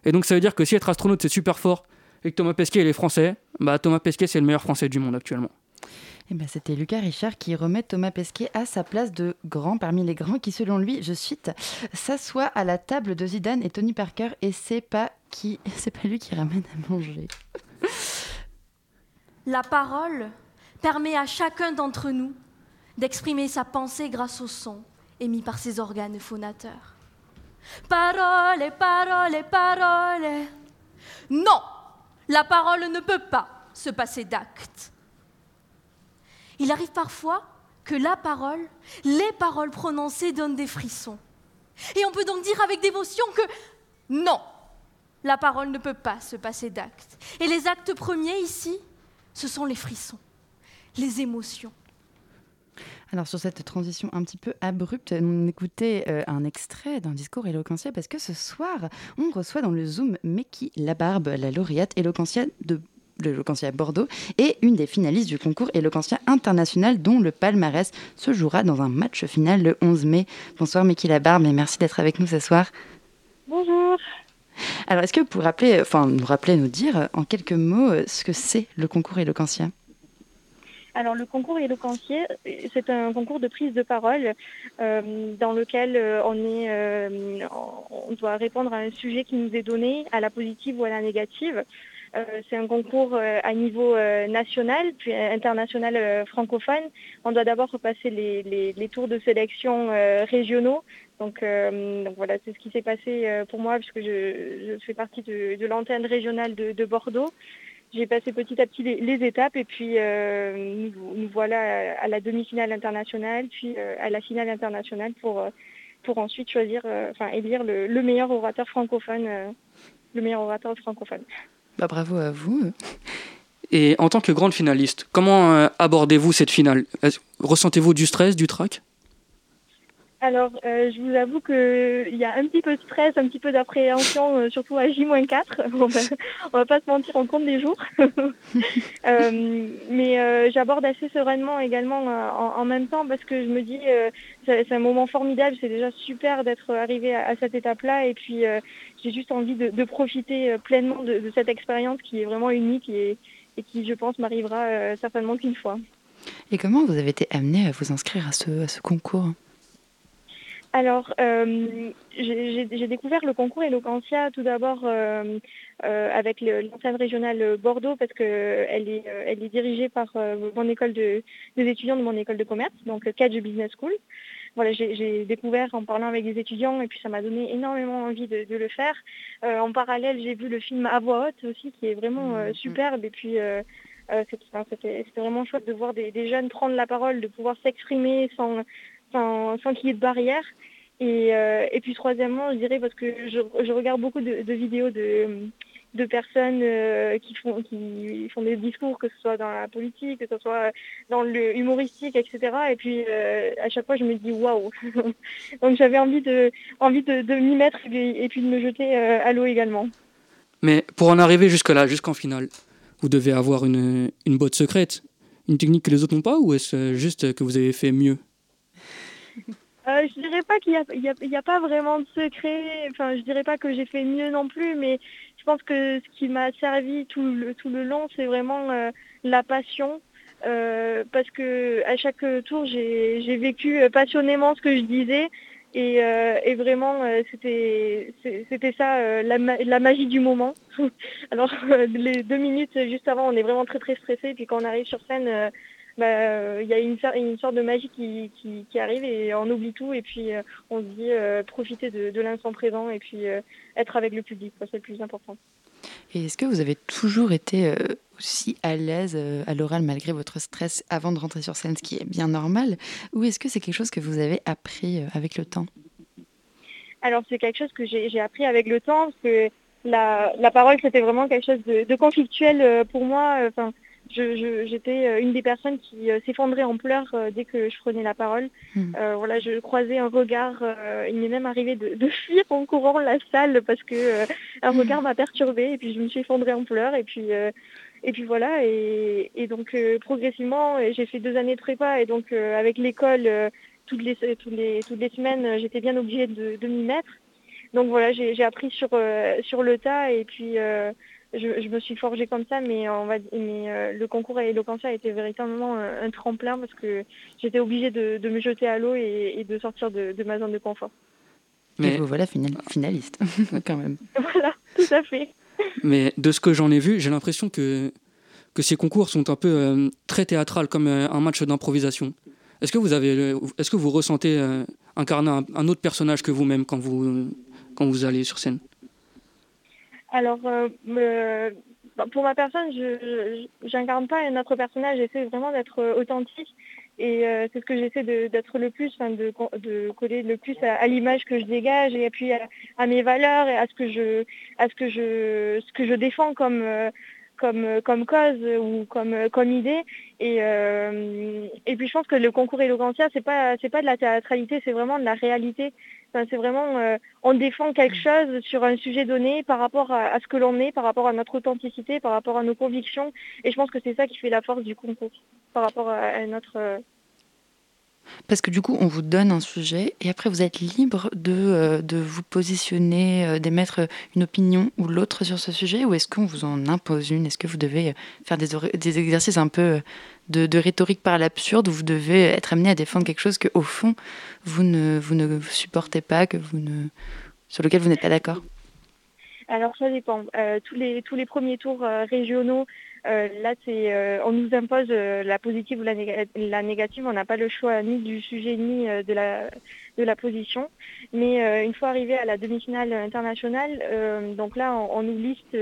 Et donc ça veut dire que si être astronaute c'est super fort et que Thomas Pesquet il est français, bah Thomas Pesquet c'est le meilleur français du monde actuellement. Eh ben, C'était Lucas Richard qui remet Thomas Pesquet à sa place de grand parmi les grands qui, selon lui, je cite, s'assoit à la table de Zidane et Tony Parker et c'est pas qui, c'est pas lui qui ramène à manger. La parole permet à chacun d'entre nous d'exprimer sa pensée grâce au son émis par ses organes phonateurs. Parole, parole, parole. Non, la parole ne peut pas se passer d'actes. Il arrive parfois que la parole, les paroles prononcées donnent des frissons. Et on peut donc dire avec dévotion que non, la parole ne peut pas se passer d'actes. Et les actes premiers ici, ce sont les frissons, les émotions. Alors sur cette transition un petit peu abrupte, on écoutait euh, un extrait d'un discours éloquentiel parce que ce soir, on reçoit dans le Zoom Meki Labarbe, la lauréate éloquentia de l'éloquentia Bordeaux et une des finalistes du concours éloquentia international dont le palmarès se jouera dans un match final le 11 mai. Bonsoir Meki Labarbe et merci d'être avec nous ce soir. Bonjour. Alors est-ce que vous pouvez rappeler, enfin, nous rappeler, nous dire en quelques mots euh, ce que c'est le concours éloquentia Alors le concours éloquentier, c'est un concours de prise de parole euh, dans lequel euh, euh, on doit répondre à un sujet qui nous est donné, à la positive ou à la négative. C'est un concours à niveau national, puis international francophone. On doit d'abord repasser les, tours de sélection régionaux. Donc, voilà, c'est ce qui s'est passé pour moi, puisque je, fais partie de, l'antenne régionale de Bordeaux. J'ai passé petit à petit les, étapes et puis euh, nous, voilà à, la demi-finale internationale, puis euh, à la finale internationale pour, euh, pour ensuite choisir, enfin élire le, le meilleur orateur francophone, le meilleur orateur francophone. Bah, Bravo à vous. Et en tant que grande finaliste, comment abordez-vous cette finale? Ressentez-vous du stress, du trac? Alors, euh, je vous avoue qu'il y a un petit peu de stress, un petit peu d'appréhension, euh, surtout à J-4. on, va, on va pas se mentir, on compte des jours. Euh, mais j'aborde assez sereinement également en, même temps parce que je me dis c'est un moment formidable, c'est déjà super d'être arrivé à, cette étape-là et puis j'ai juste envie de, profiter pleinement de, cette expérience qui est vraiment unique et, qui, je pense, m'arrivera certainement qu'une fois. Et comment vous avez été amené à vous inscrire à ce concours? Alors, euh, j'ai découvert le concours Eloquentia tout d'abord euh, euh, avec le- l'antenne régionale Bordeaux parce que elle est, elle est dirigée par mon école de, des étudiants de mon école de commerce, donc le Cadge Business School. Voilà, j'ai découvert en parlant avec des étudiants et puis ça m'a donné énormément envie de, de le faire. En parallèle, j'ai vu le film À voix haute aussi qui est vraiment euh, superbe et puis c'était c'était vraiment chouette de voir des, des jeunes prendre la parole, de pouvoir s'exprimer sans, sans, sans qu'il y ait de barrière. Et, euh, et puis troisièmement, je dirais parce que je, regarde beaucoup de, vidéos de, personnes euh, qui font des discours, que ce soit dans la politique, que ce soit dans le humoristique, etc. Et puis euh, à chaque fois, je me dis waouh. Donc j'avais envie de m'y mettre et puis, de me jeter à l'eau également. Mais pour en arriver jusque-là, jusqu'en finale, vous devez avoir une, une botte secrète, une technique que les autres n'ont pas, ou est-ce juste que vous avez fait mieux? Euh, je dirais pas qu'il y a, a- a pas vraiment de secret. Enfin, je dirais pas que j'ai fait mieux non plus, mais je pense que ce qui m'a servi tout le, tout le long, c'est vraiment euh, la passion. Euh, parce que à chaque tour, j'ai vécu euh, passionnément ce que je disais. Et, euh, et vraiment, euh, c'était ça, la, la magie du moment. Alors, les deux minutes juste avant, on est vraiment très très stressé. Puis quand on arrive sur scène, euh, bah, euh, il y a une, sorte de magie qui, qui, qui arrive et on oublie tout et puis euh, on se dit euh, profiter de, de l'instant présent et puis être avec le public, c'est le plus important. Et est-ce que vous avez toujours été aussi à l'aise à l'oral malgré votre stress avant de rentrer sur scène, ce qui est bien normal Ou est-ce que c'est quelque chose que vous avez appris avec le temps? Alors c'est quelque chose que j'ai appris avec le temps parce que la, la parole c'était vraiment quelque chose de, de conflictuel pour moi. Enfin, j'étais euh, une des personnes qui euh, s'effondrait en pleurs euh, dès que je prenais la parole. Hmm. Euh, voilà, je croisais un regard. euh, il m'est même arrivé de, de fuir en courant la salle parce que euh, un regard m'a perturbée et puis je me suis effondrée en pleurs et puis et puis voilà et, et donc progressivement j'ai fait deux années de prépa et donc avec l'école toutes les toutes les toutes les semaines j'étais bien obligée de, de m'y mettre. Donc voilà, j'ai appris sur sur le tas et puis je, je me suis forgée comme ça, mais on va mais euh, le concours à Eloquentia a été véritablement un, un tremplin parce que j'étais obligée de, de me jeter à l'eau et, et de sortir de, de ma zone de confort. Et mais, vous voilà final- finaliste, quand même. Voilà, tout à fait. mais de ce que j'en ai vu, j'ai l'impression que que ces concours sont un peu euh, très théâtrales, comme euh, un match d'improvisation. Est-ce que vous avez, euh, est-ce que vous ressentez euh, incarner un, un autre personnage que vous-même quand vous quand vous allez sur scène? Alors, euh, bah, pour ma personne, je j'incarne pas un autre personnage, j'essaie vraiment d'être euh, authentique. Et euh, c'est ce que j'essaie d'être le plus, de, co- de coller le plus à, l'image que je dégage et puis à, mes valeurs et à ce que je, défends comme, cause ou comme, idée. Et, puis je pense que le concours Eloquentia, c'est pas, c'est pas de la théâtralité, c'est vraiment de la réalité. Enfin, c'est vraiment, euh, on défend quelque chose sur un sujet donné par rapport à, à ce que l'on est, par rapport à notre authenticité, par rapport à nos convictions. Et je pense que c'est ça qui fait la force du concours par rapport à, à notre. euh, Parce que du coup, on vous donne un sujet et après, vous êtes libre de, euh, de vous positionner, d'émettre une opinion ou l'autre sur ce sujet ou est-ce qu'on vous en impose une? Est-ce que vous devez faire des, des exercices un peu de, rhétorique par l'absurde où vous devez être amené à défendre quelque chose que au fond, vous ne, vous ne supportez pas, que vous ne, sur lequel vous n'êtes pas d'accord Alors ça dépend. Euh, tous les tous les premiers tours euh, régionaux, euh, là c'est on nous impose la positive ou la, la négative. On n'a pas le choix ni du sujet ni de la de la position. Mais une fois arrivé à la demi-finale internationale, donc là on, nous liste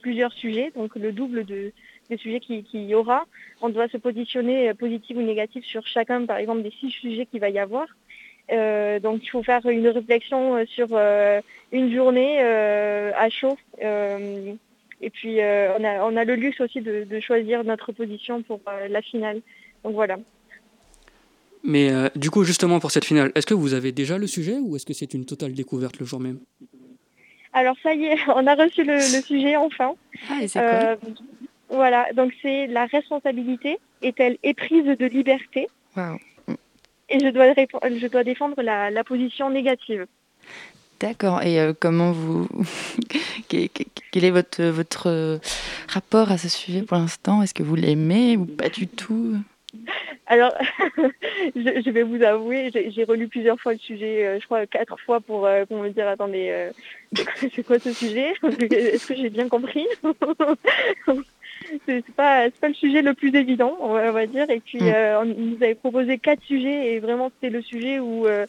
plusieurs sujets, donc le double de des sujets qui- qu'il y aura. On doit se positionner euh, positif ou négatif sur chacun, par exemple, des six sujets qu'il va y avoir. Euh, donc il faut faire une réflexion euh, sur euh, une journée euh, à chaud. Euh, et puis euh, on, a, on a le luxe aussi de, de choisir notre position pour euh, la finale. Donc voilà. Mais euh, du coup, justement pour cette finale, est-ce que vous avez déjà le sujet ou est-ce que c'est une totale découverte le jour même? Alors ça y est, on a reçu le, le sujet enfin. Ah, et c'est Euh, voilà, donc c'est la responsabilité est-elle éprise de liberté. Et je dois, répondre- je dois défendre la, la position négative. D'accord. Et euh, comment vous. quel est votre, votre euh, rapport à ce sujet pour l'instant? Est-ce que vous l'aimez ou pas du tout? Alors, je, je vais vous avouer, j'ai relu plusieurs fois le sujet, euh, je crois quatre fois pour, euh, pour me dire, attendez, euh, c'est quoi ce sujet? Est-ce que j'ai bien compris? C'est pas, pas le sujet le plus évident, on va, on va dire. Et puis, Mm. euh, on nous avait proposé quatre sujets et vraiment, c'était le sujet où euh,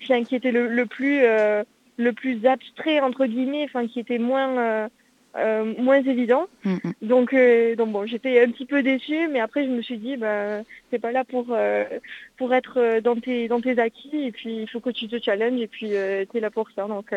qui était le, le plus euh, le plus abstrait entre guillemets, enfin qui était moins euh, moins évident. Mm, mm. Donc, donc bon, j'étais un petit peu déçue, mais après je me suis dit, bah, c'est pas là pour pour être dans tes dans tes acquis, et puis il faut que tu te challenges, et puis euh, t'es là pour ça. Donc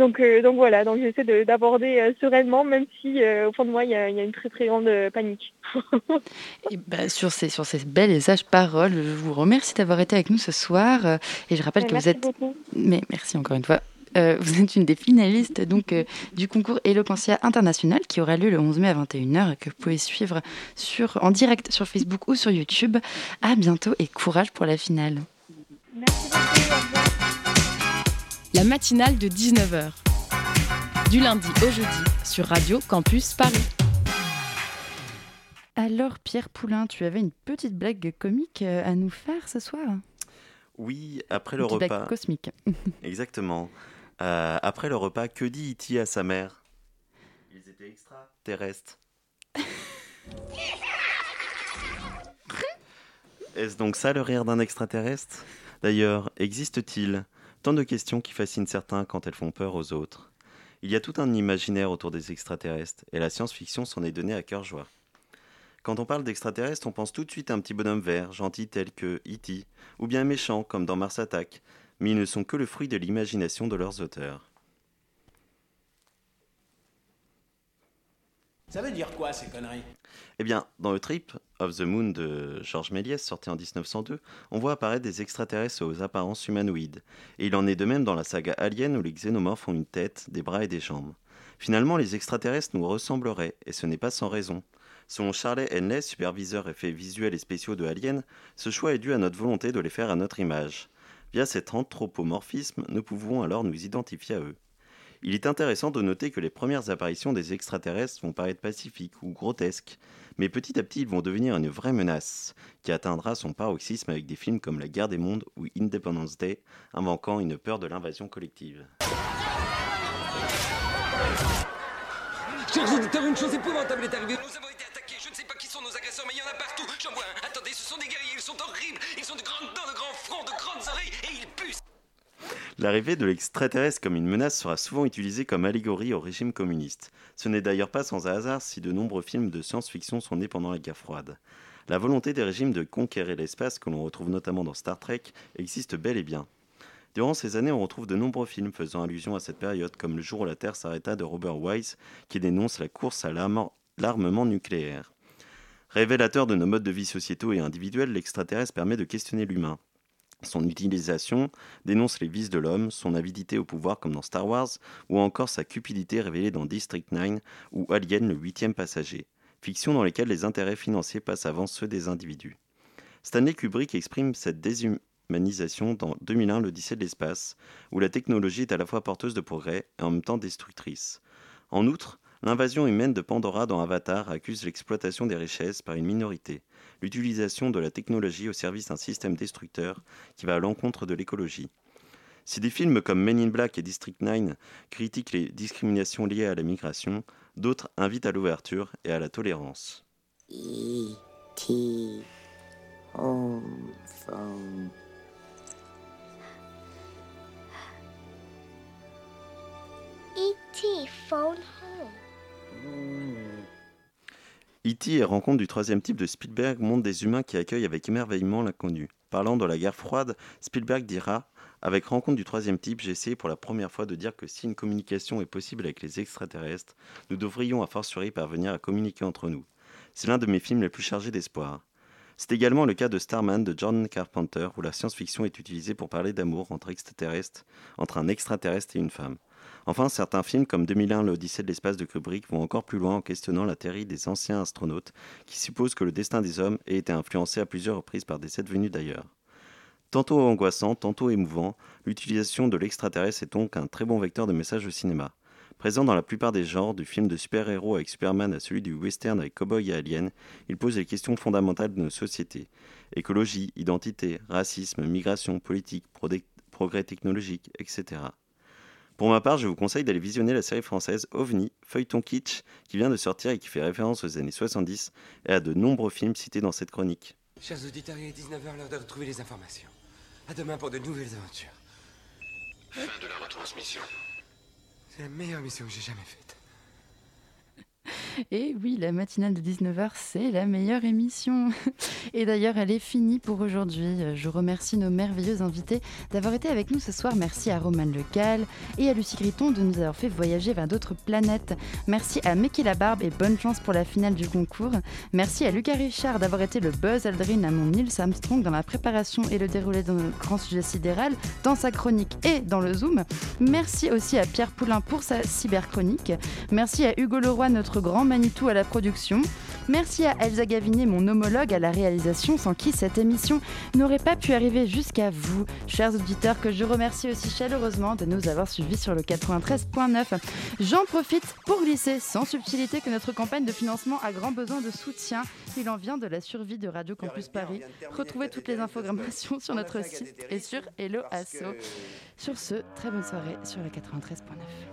donc euh, donc voilà, donc j'essaie de- d'aborder euh, sereinement, même si euh, au fond de moi il y a, il y a une très très grande panique. Et bah, sur, ces, sur ces belles et sages paroles, je vous remercie d'avoir été avec nous ce soir. Et je rappelle que Merci vous êtes. beaucoup. Mais merci encore une fois. Euh, vous êtes une des finalistes donc euh, du concours Eloquentia International qui aura lieu le 11 mai à 21h et que vous pouvez suivre sur, en direct sur Facebook ou sur YouTube. À bientôt et courage pour la finale. Merci. La matinale de 19h. Du lundi au jeudi sur Radio Campus Paris. Alors Pierre Poulain, tu avais une petite blague comique euh, à nous faire ce soir? Oui, après le Une petite blague repas. cosmique. Exactement. Euh, après le repas, que dit Iti à sa mère? Ils étaient extraterrestres. Est-ce donc ça le rire d'un extraterrestre? D'ailleurs, existe-t-il? Tant de questions qui fascinent certains quand elles font peur aux autres Il y a tout un imaginaire autour des extraterrestres, et la science-fiction s'en est donnée à cœur joie. Quand on parle d'extraterrestres, on pense tout de suite à un petit bonhomme vert, gentil tel que E.T., ou bien méchant comme dans Mars Attack, mais ils ne sont que le fruit de l'imagination de leurs auteurs. Ça veut dire quoi ces conneries? Eh bien, dans le Trip of the Moon de Georges Méliès, sorti en 1902, on voit apparaître des extraterrestres aux apparences humanoïdes. Et il en est de même dans la saga Alien où les xénomorphes ont une tête, des bras et des jambes. Finalement, les extraterrestres nous ressembleraient, et ce n'est pas sans raison. Selon Charlie Henley, superviseur effets visuels et spéciaux de Alien, ce choix est dû à notre volonté de les faire à notre image. Via cet anthropomorphisme, nous pouvons alors nous identifier à eux. Il est intéressant de noter que les premières apparitions des extraterrestres vont paraître pacifiques ou grotesques, mais petit à petit ils vont devenir une vraie menace, qui atteindra son paroxysme avec des films comme La guerre des mondes ou Independence Day, invoquant une peur de l'invasion collective. Chers auditeurs, une chose épouvantable est arrivée. Nous avons été attaqués. Je ne sais en vois un. Attendez, ce sont des guerriers, ils sont horribles. Ils ont de grandes dents, de grands fronts, de grandes oreilles et ils puent. L'arrivée de l'extraterrestre comme une menace sera souvent utilisée comme allégorie au régime communiste. Ce n'est d'ailleurs pas sans hasard si de nombreux films de science-fiction sont nés pendant la guerre froide. La volonté des régimes de conquérir l'espace, que l'on retrouve notamment dans Star Trek, existe bel et bien. Durant ces années, on retrouve de nombreux films faisant allusion à cette période, comme Le jour où la Terre s'arrêta de Robert Wise, qui dénonce la course à l'armement nucléaire. Révélateur de nos modes de vie sociétaux et individuels, l'extraterrestre permet de questionner l'humain. Son utilisation dénonce les vices de l'homme, son avidité au pouvoir comme dans Star Wars, ou encore sa cupidité révélée dans District 9 ou Alien le huitième passager, fiction dans lesquelles les intérêts financiers passent avant ceux des individus. Stanley Kubrick exprime cette déshumanisation dans 2001 l'Odyssée de l'espace, où la technologie est à la fois porteuse de progrès et en même temps destructrice. En outre, l'invasion humaine de Pandora dans Avatar accuse l'exploitation des richesses par une minorité, l'utilisation de la technologie au service d'un système destructeur qui va à l'encontre de l'écologie. Si des films comme Men in Black et District 9 critiquent les discriminations liées à la migration, d'autres invitent à l'ouverture et à la tolérance. Home. E.T. et Rencontre du troisième type de Spielberg montrent des humains qui accueillent avec émerveillement l'inconnu. Parlant de la guerre froide, Spielberg dira Avec Rencontre du troisième type, j'ai essayé pour la première fois de dire que si une communication est possible avec les extraterrestres, nous devrions a fortiori parvenir à communiquer entre nous. C'est l'un de mes films les plus chargés d'espoir. C'est également le cas de Starman de John Carpenter, où la science-fiction est utilisée pour parler d'amour entre entre un extraterrestre et une femme. Enfin, certains films comme 2001 l'Odyssée de l'espace de Kubrick vont encore plus loin en questionnant la théorie des anciens astronautes, qui suppose que le destin des hommes ait été influencé à plusieurs reprises par des êtres venus d'ailleurs. Tantôt angoissant, tantôt émouvant, l'utilisation de l'extraterrestre est donc un très bon vecteur de message au cinéma. Présent dans la plupart des genres, du film de super-héros avec Superman à celui du western avec Cowboy et Alien, il pose les questions fondamentales de nos sociétés. Écologie, identité, racisme, migration, politique, progrès technologique, etc. Pour ma part, je vous conseille d'aller visionner la série française OVNI, feuilleton kitsch, qui vient de sortir et qui fait référence aux années 70 et à de nombreux films cités dans cette chronique. Chers auditeurs, il est 19h, l'heure de retrouver les informations. À demain pour de nouvelles aventures. Fin de la retransmission. C'est la meilleure mission que j'ai jamais faite. Et oui, la matinale de 19h, c'est la meilleure émission. Et d'ailleurs, elle est finie pour aujourd'hui. Je remercie nos merveilleux invités d'avoir été avec nous ce soir. Merci à Roman Lecal et à Lucie Griton de nous avoir fait voyager vers d'autres planètes. Merci à Mickey Labarbe et bonne chance pour la finale du concours. Merci à Lucas Richard d'avoir été le Buzz Aldrin à mon Nils Armstrong dans la préparation et le déroulé notre grand sujet sidéral, dans sa chronique et dans le Zoom. Merci aussi à Pierre Poulain pour sa cyberchronique. Merci à Hugo Leroy, notre grand Manitou à la production. Merci à Elsa Gavinet, mon homologue à la réalisation, sans qui cette émission n'aurait pas pu arriver jusqu'à vous, chers auditeurs, que je remercie aussi chaleureusement de nous avoir suivis sur le 93.9. J'en profite pour glisser sans subtilité que notre campagne de financement a grand besoin de soutien. Il en vient de la survie de Radio Campus Paris. Retrouvez toutes les infogrammations sur notre site et sur Hello Asso. Sur ce, très bonne soirée sur le 93.9.